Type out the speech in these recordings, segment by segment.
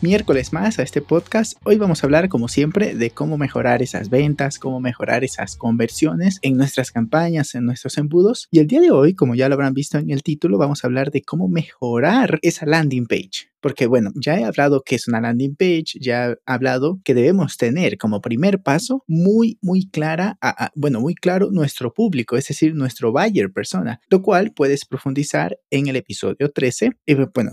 miércoles más a este podcast. Hoy vamos a hablar como siempre de cómo mejorar esas ventas, cómo mejorar esas conversiones en nuestras campañas, en nuestros embudos. Y el día de hoy, como ya lo habrán visto en el título, vamos a hablar de cómo mejorar esa landing page. Porque bueno, ya he hablado que es una landing page, ya he hablado que debemos tener como primer paso muy, muy clara, bueno, muy claro nuestro público, es decir, nuestro buyer persona, lo cual puedes profundizar en el episodio 13, y bueno,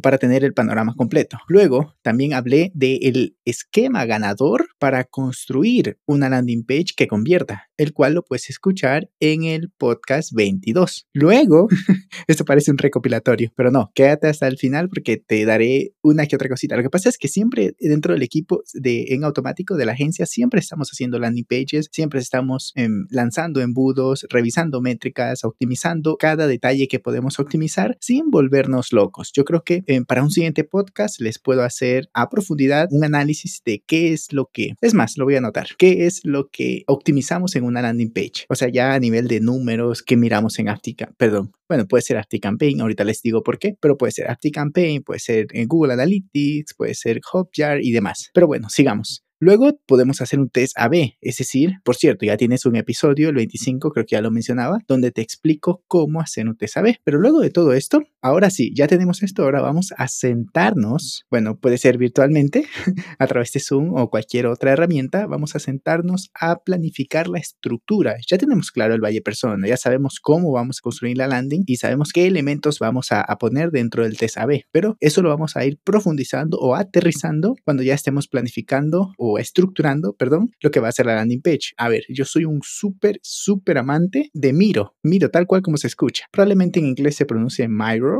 para tener el panorama completo. Luego, también hablé del esquema ganador para construir una landing page que convierta, el cual lo puedes escuchar en el podcast 22. Luego, esto parece un recopilatorio, pero no, quédate hasta el final porque te daré una que otra cosita. Lo que pasa es que siempre dentro del equipo de en automático de la agencia siempre estamos haciendo landing pages, siempre estamos em, lanzando embudos, revisando métricas, optimizando cada detalle que podemos optimizar sin volvernos locos. Yo creo que em, para un siguiente podcast les puedo hacer a profundidad un análisis de qué es lo que, es más, lo voy a anotar, qué es lo que optimizamos en una landing page. O sea, ya a nivel de números que miramos en Aptica, perdón, bueno, puede ser ActiveCampaign, ahorita les digo por qué, pero puede ser ActiveCampaign, puede ser en Google Analytics, puede ser Hotjar y demás. Pero bueno, sigamos. Luego podemos hacer un test AB, es decir, por cierto, ya tienes un episodio, el 25, creo que ya lo mencionaba, donde te explico cómo hacer un test AB. Pero luego de todo esto, ahora sí, ya tenemos esto, ahora vamos a sentarnos, bueno, puede ser virtualmente, a través de Zoom o cualquier otra herramienta, vamos a sentarnos a planificar la estructura. Ya tenemos claro el valle persona, ya sabemos cómo vamos a construir la landing y sabemos qué elementos vamos a, poner dentro del test pero eso lo vamos a ir profundizando o aterrizando cuando ya estemos planificando o estructurando, perdón, lo que va a ser la landing page. A ver, yo soy un súper, súper amante de Miro, Miro tal cual como se escucha. Probablemente en inglés se pronuncia Miro,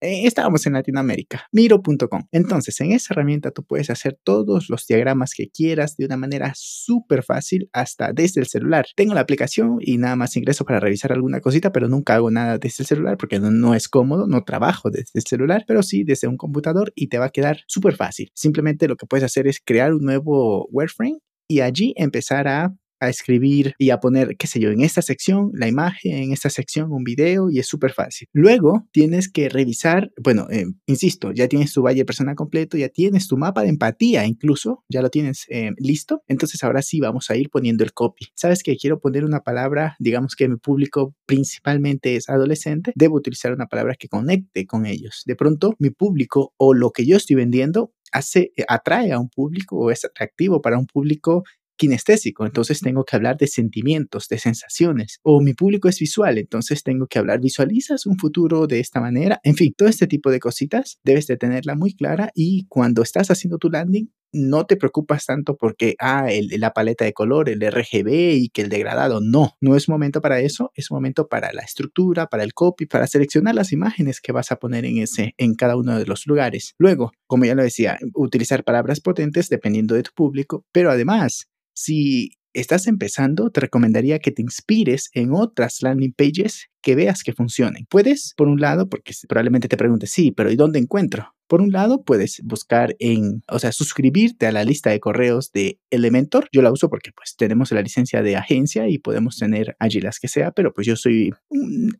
eh, estábamos en Latinoamérica, miro.com. Entonces, en esa herramienta tú puedes hacer todos los diagramas que quieras de una manera súper fácil hasta desde el celular. Tengo la aplicación y nada más ingreso para revisar alguna cosita, pero nunca hago nada desde el celular porque no, no es cómodo, no trabajo desde el celular, pero sí desde un computador y te va a quedar súper fácil. Simplemente lo que puedes hacer es crear un nuevo Wireframe y allí empezar a a escribir y a poner, qué sé yo, en esta sección la imagen, en esta sección un video y es súper fácil. Luego tienes que revisar, bueno, eh, insisto, ya tienes tu valle persona completo, ya tienes tu mapa de empatía incluso, ya lo tienes eh, listo. Entonces ahora sí vamos a ir poniendo el copy. Sabes que quiero poner una palabra, digamos que mi público principalmente es adolescente, debo utilizar una palabra que conecte con ellos. De pronto mi público o lo que yo estoy vendiendo hace, atrae a un público o es atractivo para un público kinestésico, entonces tengo que hablar de sentimientos, de sensaciones, o mi público es visual, entonces tengo que hablar, visualizas un futuro de esta manera, en fin, todo este tipo de cositas debes de tenerla muy clara y cuando estás haciendo tu landing, no te preocupas tanto porque, ah, la paleta de color, el RGB y que el degradado, no, no es momento para eso, es momento para la estructura, para el copy, para seleccionar las imágenes que vas a poner en ese, en cada uno de los lugares. Luego, como ya lo decía, utilizar palabras potentes dependiendo de tu público, pero además si estás empezando, te recomendaría que te inspires en otras landing pages que veas que funcionen. Puedes, por un lado, porque probablemente te preguntes, sí, pero ¿y dónde encuentro? Por un lado, puedes buscar en, o sea, suscribirte a la lista de correos de Elementor. Yo la uso porque pues tenemos la licencia de agencia y podemos tener allí las que sea, pero pues yo soy,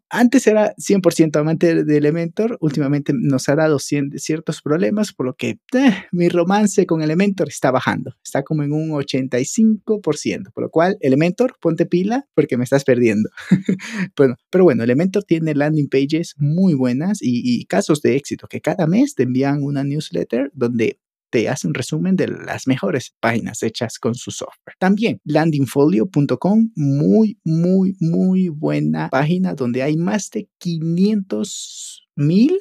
antes era 100% amante de Elementor, últimamente nos ha dado ciertos problemas, por lo que eh, mi romance con Elementor está bajando, está como en un 85%, por lo cual Elementor, ponte pila porque me estás perdiendo. bueno, pero bueno, Elementor tiene landing pages muy buenas y, casos de éxito que cada mes te envían una newsletter donde te hace un resumen de las mejores páginas hechas con su software. También landingfolio.com, muy, muy, muy buena página donde hay más de 500 mil,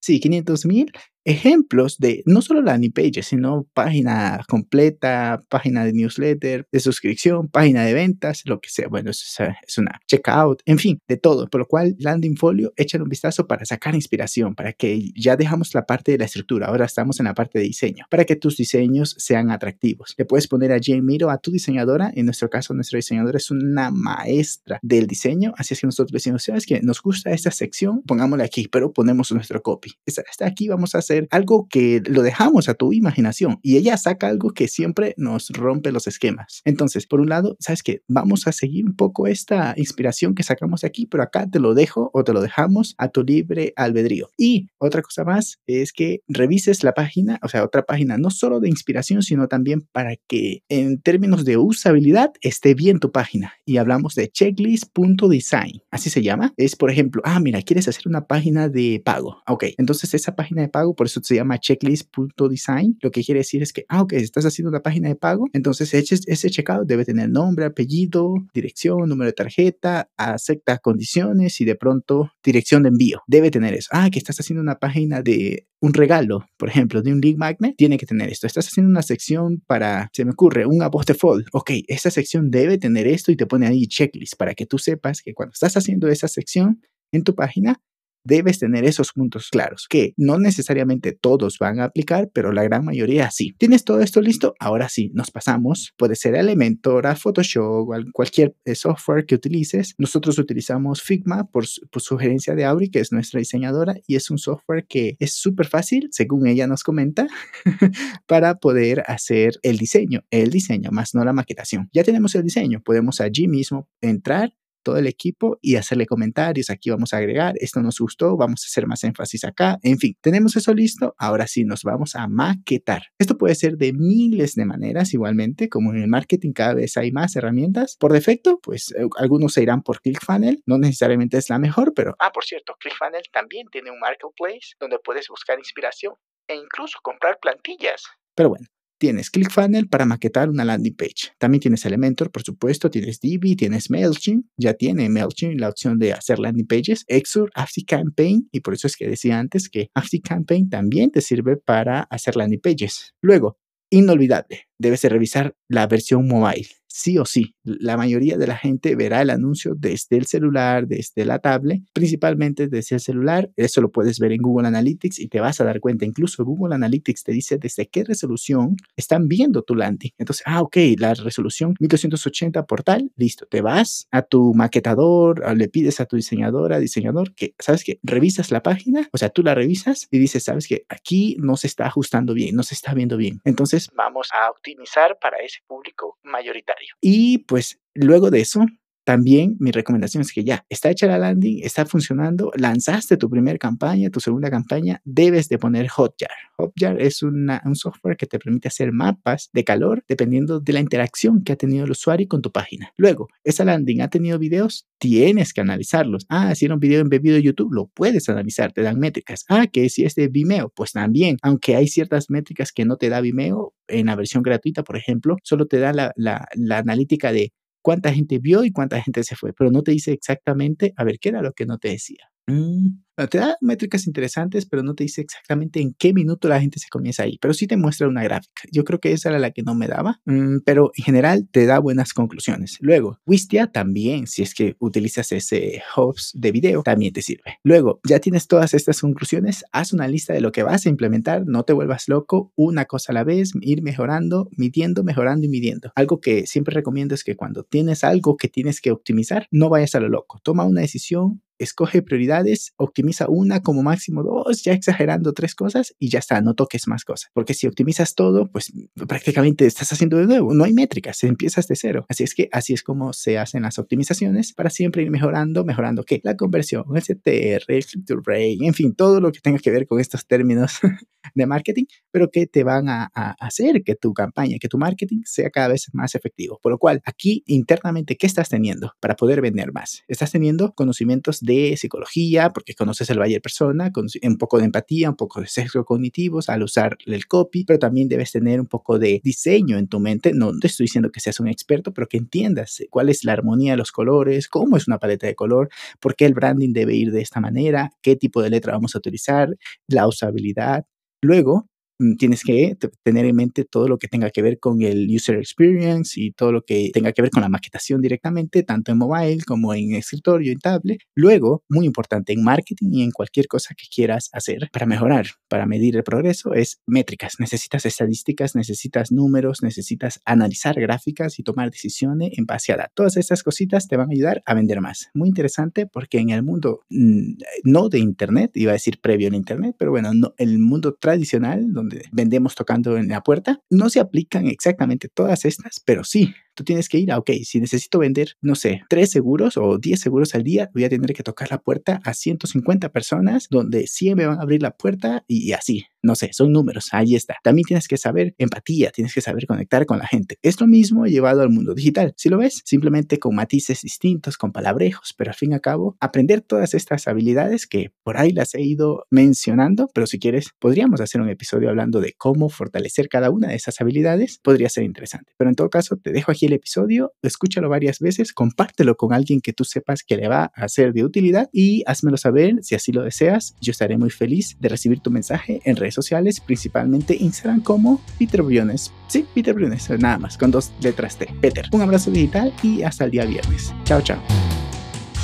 sí, 500 mil ejemplos de no solo landing pages, sino página completa, página de newsletter, de suscripción, página de ventas, lo que sea. Bueno, es, una checkout, en fin, de todo. Por lo cual, landing folio, échale un vistazo para sacar inspiración, para que ya dejamos la parte de la estructura, ahora estamos en la parte de diseño, para que tus diseños sean atractivos. Le puedes poner a Jane Miro, a tu diseñadora, en nuestro caso, nuestra diseñadora es una maestra del diseño, así es que nosotros decimos, ¿sabes que Nos gusta esta sección, pongámosla aquí, pero ponemos nuestro copy. Está aquí, vamos a hacer algo que lo dejamos a tu imaginación y ella saca algo que siempre nos rompe los esquemas. Entonces, por un lado, ¿sabes que Vamos a seguir un poco esta inspiración que sacamos aquí, pero acá te lo dejo o te lo dejamos a tu libre albedrío. Y otra cosa más es que revises la página, o sea, otra página, no solo de inspiración, sino también para que en términos de usabilidad esté bien tu página. Y hablamos de checklist.design, así se llama. Es, por ejemplo, ah, mira, quieres hacer una página de pago. Ok, entonces esa página de pago, por eso se llama checklist.design. Lo que quiere decir es que, ah, ok, estás haciendo una página de pago, entonces ese, ese checkout debe tener nombre, apellido, dirección, número de tarjeta, acepta condiciones y de pronto dirección de envío. Debe tener eso. Ah, que estás haciendo una página de un regalo, por ejemplo, de un lead magnet, tiene que tener esto. Estás haciendo una sección para, se me ocurre, un about default. Ok, esa sección debe tener esto y te pone ahí checklist para que tú sepas que cuando estás haciendo esa sección en tu página, debes tener esos puntos claros, que no necesariamente todos van a aplicar, pero la gran mayoría sí. ¿Tienes todo esto listo? Ahora sí, nos pasamos. Puede ser Elementor, a Photoshop, o cualquier eh, software que utilices. Nosotros utilizamos Figma por, sugerencia de Auri, que es nuestra diseñadora, y es un software que es súper fácil, según ella nos comenta, para poder hacer el diseño, el diseño, más no la maquetación. Ya tenemos el diseño, podemos allí mismo entrar todo el equipo y hacerle comentarios. Aquí vamos a agregar, esto nos gustó, vamos a hacer más énfasis acá. En fin, tenemos eso listo. Ahora sí, nos vamos a maquetar. Esto puede ser de miles de maneras igualmente, como en el marketing cada vez hay más herramientas. Por defecto, pues eh, algunos se irán por ClickFunnels. No necesariamente es la mejor, pero... Ah, por cierto, ClickFunnels también tiene un marketplace donde puedes buscar inspiración e incluso comprar plantillas. Pero bueno, Tienes ClickFunnels para maquetar una landing page. También tienes Elementor, por supuesto. Tienes Divi, tienes MailChimp. Ya tiene MailChimp la opción de hacer landing pages. Exur, ActiveCampaign. Y por eso es que decía antes que ActiveCampaign también te sirve para hacer landing pages. Luego, inolvidable, debes de revisar la versión mobile sí o sí. La mayoría de la gente verá el anuncio desde el celular, desde la tablet, principalmente desde el celular. Eso lo puedes ver en Google Analytics y te vas a dar cuenta. Incluso Google Analytics te dice desde qué resolución están viendo tu landing. Entonces, ah, ok, la resolución 1280 por tal, listo. Te vas a tu maquetador, le pides a tu diseñadora, diseñador, que, ¿sabes que Revisas la página, o sea, tú la revisas y dices, ¿sabes que Aquí no se está ajustando bien, no se está viendo bien. Entonces, vamos a optimizar para ese público mayoritario. Y pues luego de eso, también mi recomendación es que ya está hecha la landing, está funcionando, lanzaste tu primera campaña, tu segunda campaña, debes de poner Hotjar. Hotjar es un software que te permite hacer mapas de calor dependiendo de la interacción que ha tenido el usuario con tu página. Luego, esa landing ha tenido videos, tienes que analizarlos. Ah, si era un video embebido de YouTube, lo puedes analizar, te dan métricas. Ah, que si es de Vimeo, pues también, aunque hay ciertas métricas que no te da Vimeo, en la versión gratuita, por ejemplo, solo te da la, la, la analítica de cuánta gente vio y cuánta gente se fue, pero no te dice exactamente, a ver, qué era lo que no te decía. Mm, te da métricas interesantes, pero no te dice exactamente en qué minuto la gente se comienza ahí, pero sí te muestra una gráfica. Yo creo que esa era la que no me daba, mm, pero en general te da buenas conclusiones. Luego, Wistia también, si es que utilizas ese hubs de video, también te sirve. Luego, ya tienes todas estas conclusiones, haz una lista de lo que vas a implementar, no te vuelvas loco, una cosa a la vez, ir mejorando, midiendo, mejorando y midiendo. Algo que siempre recomiendo es que cuando tienes algo que tienes que optimizar, no vayas a lo loco, toma una decisión, escoge prioridades, optimiza una como máximo dos, ya exagerando tres cosas y ya está, no toques más cosas. Porque si optimizas todo, pues prácticamente estás haciendo de nuevo, no hay métricas, empiezas de cero. Así es que así es como se hacen las optimizaciones para siempre ir mejorando, mejorando qué? La conversión, el CTR, el click rate, en fin, todo lo que tenga que ver con estos términos de marketing, pero que te van a, a hacer que tu campaña, que tu marketing sea cada vez más efectivo. Por lo cual, aquí internamente, ¿qué estás teniendo para poder vender más? Estás teniendo conocimientos de psicología, porque conoces el Bayer persona, con un poco de empatía, un poco de sesgo cognitivos al usar el copy, pero también debes tener un poco de diseño en tu mente. No te estoy diciendo que seas un experto, pero que entiendas cuál es la armonía de los colores, cómo es una paleta de color, por qué el branding debe ir de esta manera, qué tipo de letra vamos a utilizar, la usabilidad, Luego, tienes que tener en mente todo lo que tenga que ver con el user experience y todo lo que tenga que ver con la maquetación directamente, tanto en mobile como en escritorio, en tablet. Luego, muy importante, en marketing y en cualquier cosa que quieras hacer para mejorar, para medir el progreso, es métricas. Necesitas estadísticas, necesitas números, necesitas analizar gráficas y tomar decisiones en base a datos. Todas estas cositas te van a ayudar a vender más. Muy interesante porque en el mundo mm, no de Internet, iba a decir previo al Internet, pero bueno, no, el mundo tradicional, donde vendemos tocando en la puerta, no se aplican exactamente todas estas, pero sí tú tienes que ir a, ok, si necesito vender, no sé, tres seguros o 10 seguros al día, voy a tener que tocar la puerta a 150 personas donde 100 me van a abrir la puerta y, así. No sé, son números, ahí está. También tienes que saber empatía, tienes que saber conectar con la gente. Es lo mismo llevado al mundo digital. Si lo ves, simplemente con matices distintos, con palabrejos, pero al fin y al cabo, aprender todas estas habilidades que por ahí las he ido mencionando, pero si quieres, podríamos hacer un episodio hablando de cómo fortalecer cada una de esas habilidades, podría ser interesante. Pero en todo caso, te dejo el episodio, escúchalo varias veces, compártelo con alguien que tú sepas que le va a ser de utilidad y házmelo saber si así lo deseas. Yo estaré muy feliz de recibir tu mensaje en redes sociales, principalmente Instagram como Peter Briones. Sí, Peter Briones, nada más, con dos letras T. Peter. Un abrazo digital y hasta el día viernes. Chao, chao.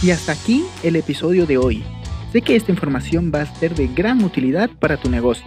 Y hasta aquí el episodio de hoy. Sé que esta información va a ser de gran utilidad para tu negocio